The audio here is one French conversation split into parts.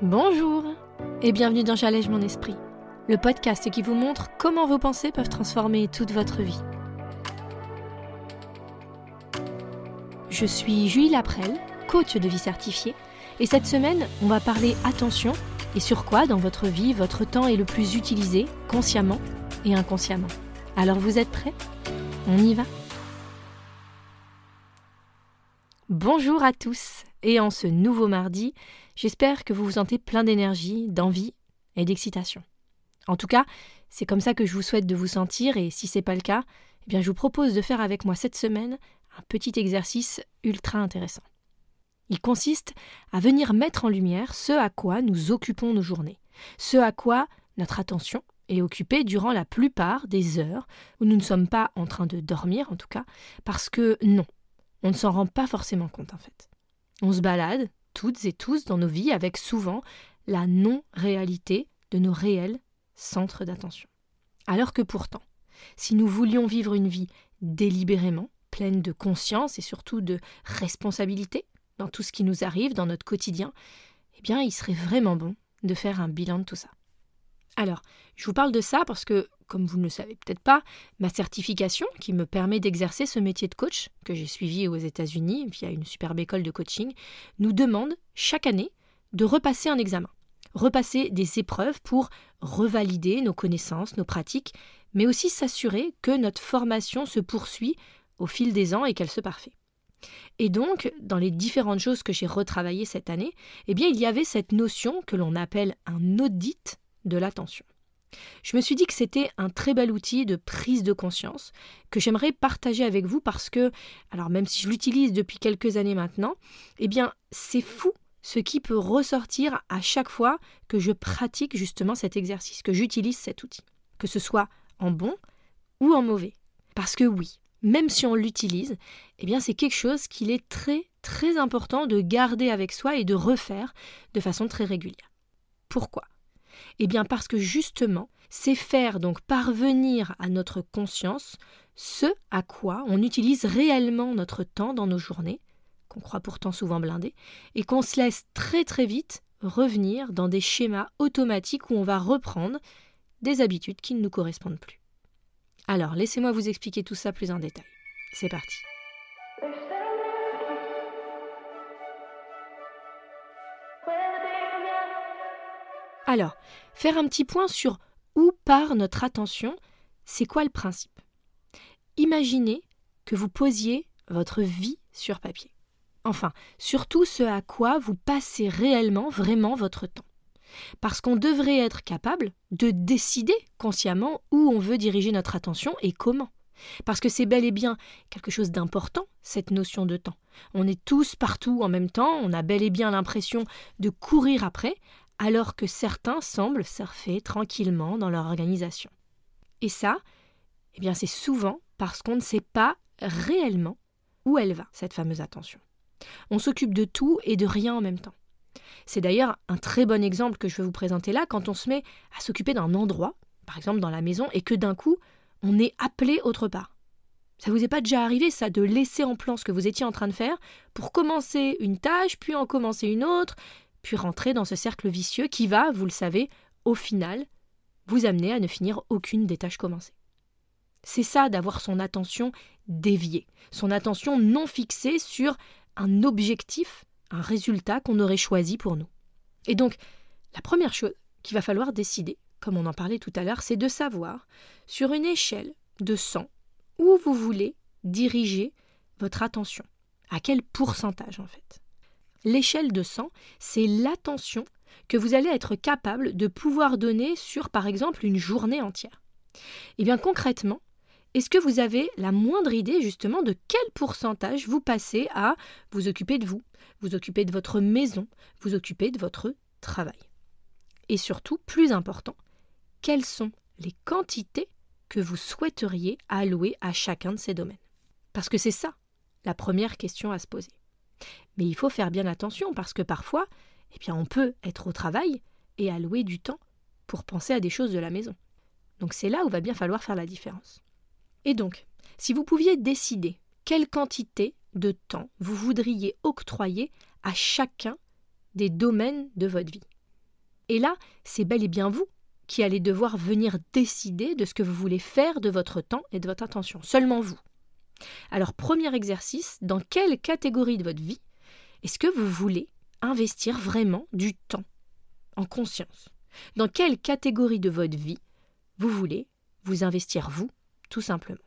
Bonjour et bienvenue dans J'allège mon esprit, le podcast qui vous montre comment vos pensées peuvent transformer toute votre vie. Je suis Julie Laprelle, coach de vie certifiée, et cette semaine, on va parler attention et sur quoi dans votre vie votre temps est le plus utilisé, consciemment et inconsciemment. Alors vous êtes prêts? On y va? Bonjour à tous et en ce nouveau mardi, j'espère que vous vous sentez plein d'énergie, d'envie et d'excitation. En tout cas, c'est comme ça que je vous souhaite de vous sentir et si c'est pas le cas, eh bien je vous propose de faire avec moi cette semaine un petit exercice ultra intéressant. Il consiste à venir mettre en lumière ce à quoi nous occupons nos journées, ce à quoi notre attention est occupée durant la plupart des heures où nous ne sommes pas en train de dormir en tout cas, parce que non, on ne s'en rend pas forcément compte en fait. On se balade, toutes et tous, dans nos vies avec souvent la non-réalité de nos réels centres d'attention. Alors que pourtant, si nous voulions vivre une vie délibérément, pleine de conscience et surtout de responsabilité dans tout ce qui nous arrive dans notre quotidien, eh bien, il serait vraiment bon de faire un bilan de tout ça. Alors, je vous parle de ça parce que, comme vous ne le savez peut-être pas, ma certification, qui me permet d'exercer ce métier de coach, que j'ai suivi aux États-Unis via une superbe école de coaching, nous demande chaque année de repasser un examen, repasser des épreuves pour revalider nos connaissances, nos pratiques, mais aussi s'assurer que notre formation se poursuit au fil des ans et qu'elle se parfait. Et donc, dans les différentes choses que j'ai retravaillées cette année, eh bien, il y avait cette notion que l'on appelle un audit de l'attention. Je me suis dit que c'était un très bel outil de prise de conscience que j'aimerais partager avec vous parce que, alors même si je l'utilise depuis quelques années maintenant, eh bien, c'est fou ce qui peut ressortir à chaque fois que je pratique justement cet exercice, que j'utilise cet outil, que ce soit en bon ou en mauvais. Parce que oui, même si on l'utilise, eh bien c'est quelque chose qu'il est très très important de garder avec soi et de refaire de façon très régulière. Pourquoi? Eh bien parce que justement, c'est faire donc parvenir à notre conscience ce à quoi on utilise réellement notre temps dans nos journées, qu'on croit pourtant souvent blindé, et qu'on se laisse très très vite revenir dans des schémas automatiques où on va reprendre des habitudes qui ne nous correspondent plus. Alors, laissez-moi vous expliquer tout ça plus en détail. C'est parti. Alors, faire un petit point sur où part notre attention, c'est quoi le principe? Imaginez que vous posiez votre vie sur papier. Enfin, surtout ce à quoi vous passez réellement, vraiment votre temps. Parce qu'on devrait être capable de décider consciemment où on veut diriger notre attention et comment. Parce que c'est bel et bien quelque chose d'important, cette notion de temps. On est tous partout en même temps, on a bel et bien l'impression de courir après, alors que certains semblent surfer tranquillement dans leur organisation. Et ça, eh bien c'est souvent parce qu'on ne sait pas réellement où elle va, cette fameuse attention. On s'occupe de tout et de rien en même temps. C'est d'ailleurs un très bon exemple que je vais vous présenter là quand on se met à s'occuper d'un endroit, par exemple dans la maison, et que d'un coup, on est appelé autre part. Ça vous est pas déjà arrivé, ça, de laisser en plan ce que vous étiez en train de faire pour commencer une tâche, puis en commencer une autre, puis rentrer dans ce cercle vicieux qui va, vous le savez, au final, vous amener à ne finir aucune des tâches commencées. C'est ça d'avoir son attention déviée, son attention non fixée sur un objectif, un résultat qu'on aurait choisi pour nous. Et donc, la première chose qu'il va falloir décider, comme on en parlait tout à l'heure, c'est de savoir, sur une échelle de 100, où vous voulez diriger votre attention. À quel pourcentage en fait? L'échelle de 100, c'est l'attention que vous allez être capable de pouvoir donner sur, par exemple, une journée entière. Et eh bien concrètement, est-ce que vous avez la moindre idée justement de quel pourcentage vous passez à vous occuper de vous, vous occuper de votre maison, vous occuper de votre travail? Et surtout, plus important, quelles sont les quantités que vous souhaiteriez allouer à chacun de ces domaines? Parce que c'est ça la première question à se poser. Mais il faut faire bien attention parce que parfois, eh on peut être au travail et allouer du temps pour penser à des choses de la maison. Donc c'est là où va bien falloir faire la différence. Et donc, si vous pouviez décider quelle quantité de temps vous voudriez octroyer à chacun des domaines de votre vie, Et là, c'est bel et bien vous qui allez devoir venir décider de ce que vous voulez faire de votre temps et de votre attention. Seulement vous. Alors, premier exercice, dans quelle catégorie de votre vie est-ce que vous voulez investir vraiment du temps en conscience? Dans quelle catégorie de votre vie vous voulez vous investir vous, tout simplement?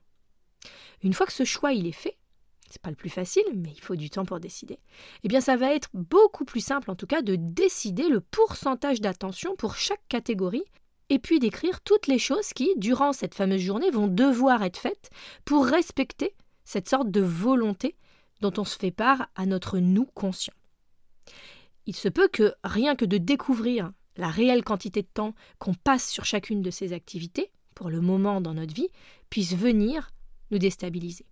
Une fois que ce choix il est fait, c'est pas le plus facile, mais il faut du temps pour décider. Eh bien, ça va être beaucoup plus simple, en tout cas, de décider le pourcentage d'attention pour chaque catégorie, et puis d'écrire toutes les choses qui, durant cette fameuse journée, vont devoir être faites pour respecter cette sorte de volonté dont on se fait part à notre nous conscient. Il se peut que rien que de découvrir la réelle quantité de temps qu'on passe sur chacune de ces activités, pour le moment dans notre vie, puisse venir nous déstabiliser.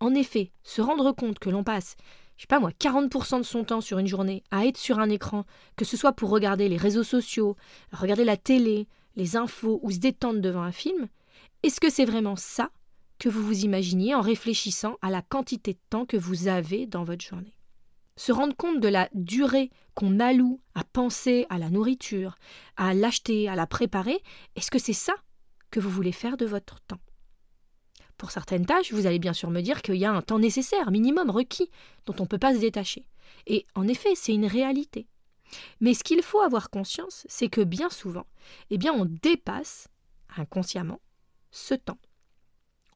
En effet, se rendre compte que l'on passe, je sais pas moi, 40% de son temps sur une journée à être sur un écran, que ce soit pour regarder les réseaux sociaux, regarder la télé, les infos ou se détendre devant un film, est-ce que c'est vraiment ça que vous vous imaginiez en réfléchissant à la quantité de temps que vous avez dans votre journée Se rendre compte de la durée qu'on alloue à penser à la nourriture, à l'acheter, à la préparer, est-ce que c'est ça que vous voulez faire de votre temps? Pour certaines tâches, vous allez bien sûr me dire qu'il y a un temps nécessaire, minimum requis, dont on ne peut pas se détacher. Et en effet, c'est une réalité. Mais ce qu'il faut avoir conscience, c'est que bien souvent, eh bien, on dépasse inconsciemment ce temps.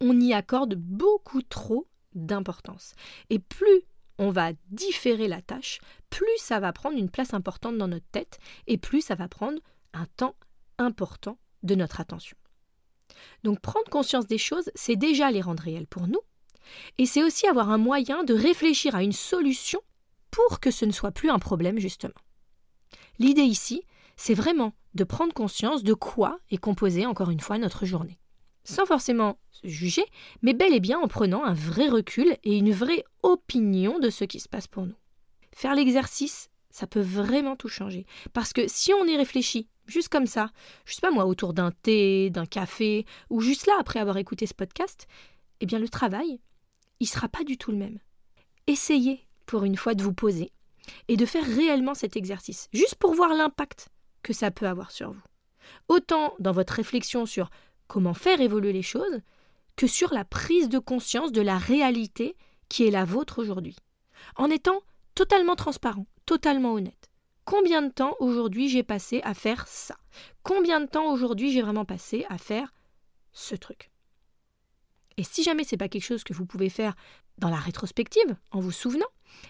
On y accorde beaucoup trop d'importance. Et plus on va différer la tâche, plus ça va prendre une place importante dans notre tête et plus ça va prendre un temps important de notre attention. Donc prendre conscience des choses, c'est déjà les rendre réelles pour nous, et c'est aussi avoir un moyen de réfléchir à une solution pour que ce ne soit plus un problème, justement. L'idée ici, c'est vraiment de prendre conscience de quoi est composée, encore une fois, notre journée. Sans forcément se juger, mais bel et bien en prenant un vrai recul et une vraie opinion de ce qui se passe pour nous. Faire l'exercice, ça peut vraiment tout changer. Parce que si on y réfléchit juste comme ça, je sais pas moi, autour d'un thé, d'un café, ou juste là après avoir écouté ce podcast, eh bien le travail, il sera pas du tout le même. Essayez pour une fois de vous poser et de faire réellement cet exercice, juste pour voir l'impact que ça peut avoir sur vous. Autant dans votre réflexion sur comment faire évoluer les choses, que sur la prise de conscience de la réalité qui est la vôtre aujourd'hui, en étant totalement transparent, totalement honnête. Combien de temps aujourd'hui j'ai passé à faire ça? Combien de temps aujourd'hui j'ai vraiment passé à faire ce truc? Et si jamais c'est pas quelque chose que vous pouvez faire dans la rétrospective, en vous souvenant,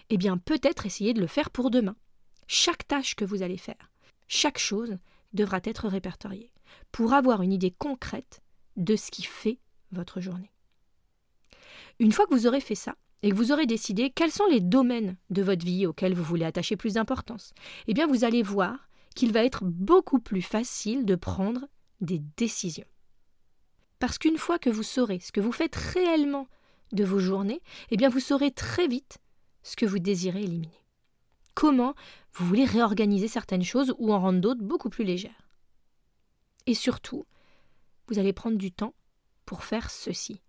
eh bien peut-être essayer de le faire pour demain. Chaque tâche que vous allez faire, chaque chose devra être répertoriée pour avoir une idée concrète de ce qui fait votre journée. Une fois que vous aurez fait ça, et que vous aurez décidé quels sont les domaines de votre vie auxquels vous voulez attacher plus d'importance, eh bien vous allez voir qu'il va être beaucoup plus facile de prendre des décisions. Parce qu'une fois que vous saurez ce que vous faites réellement de vos journées, eh bien vous saurez très vite ce que vous désirez éliminer. Comment vous voulez réorganiser certaines choses ou en rendre d'autres beaucoup plus légères. Et surtout, vous allez prendre du temps pour faire ceci.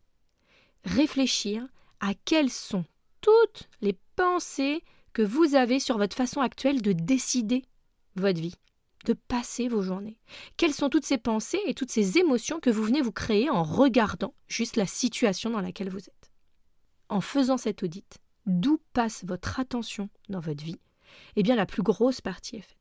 Réfléchir à quelles sont toutes les pensées que vous avez sur votre façon actuelle de décider votre vie, de passer vos journées. Quelles sont toutes ces pensées et toutes ces émotions que vous venez vous créer en regardant juste la situation dans laquelle vous êtes? En faisant cette audit, d'où passe votre attention dans votre vie? Eh bien, la plus grosse partie est faite.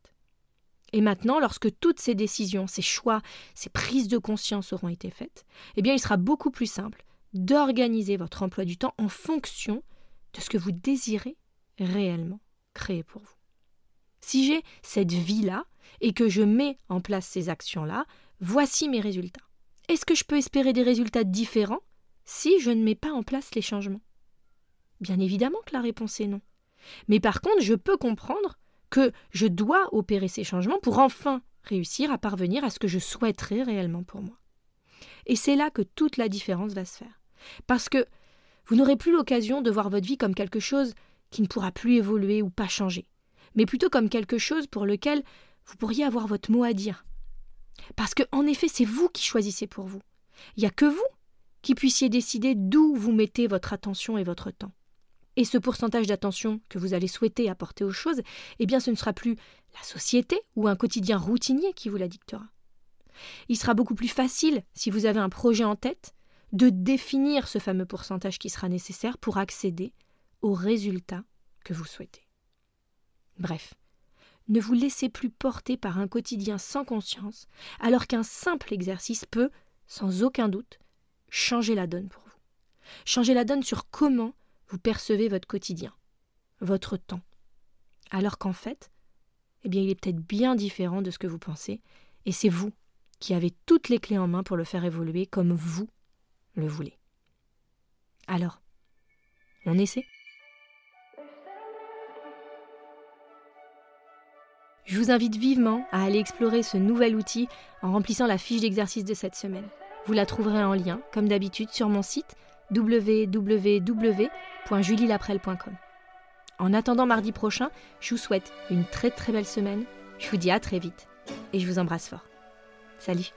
Et maintenant, lorsque toutes ces décisions, ces choix, ces prises de conscience auront été faites, eh bien, il sera beaucoup plus simple d'organiser votre emploi du temps en fonction de ce que vous désirez réellement créer pour vous. Si j'ai cette vie-là et que je mets en place ces actions-là, voici mes résultats. Est-ce que je peux espérer des résultats différents si je ne mets pas en place les changements? Bien évidemment que la réponse est non. Mais par contre, je peux comprendre que je dois opérer ces changements pour enfin réussir à parvenir à ce que je souhaiterais réellement pour moi. Et c'est là que toute la différence va se faire. Parce que vous n'aurez plus l'occasion de voir votre vie comme quelque chose qui ne pourra plus évoluer ou pas changer, mais plutôt comme quelque chose pour lequel vous pourriez avoir votre mot à dire. Parce que, en effet, c'est vous qui choisissez pour vous. Il n'y a que vous qui puissiez décider d'où vous mettez votre attention et votre temps. Et ce pourcentage d'attention que vous allez souhaiter apporter aux choses, eh bien ce ne sera plus la société ou un quotidien routinier qui vous la dictera. Il sera beaucoup plus facile, si vous avez un projet en tête, de définir ce fameux pourcentage qui sera nécessaire pour accéder aux résultats que vous souhaitez. Bref, ne vous laissez plus porter par un quotidien sans conscience, alors qu'un simple exercice peut, sans aucun doute, changer la donne pour vous. Changer la donne sur comment vous percevez votre quotidien, votre temps. Alors qu'en fait, eh bien, il est peut-être bien différent de ce que vous pensez, et c'est vous qui avez toutes les clés en main pour le faire évoluer comme vous le voulez. Alors, on essaie? Je vous invite vivement à aller explorer ce nouvel outil en remplissant la fiche d'exercice de cette semaine. Vous la trouverez en lien, comme d'habitude, sur mon site www.julielaprel.com. En attendant mardi prochain, je vous souhaite une très très belle semaine. Je vous dis à très vite et je vous embrasse fort. Salut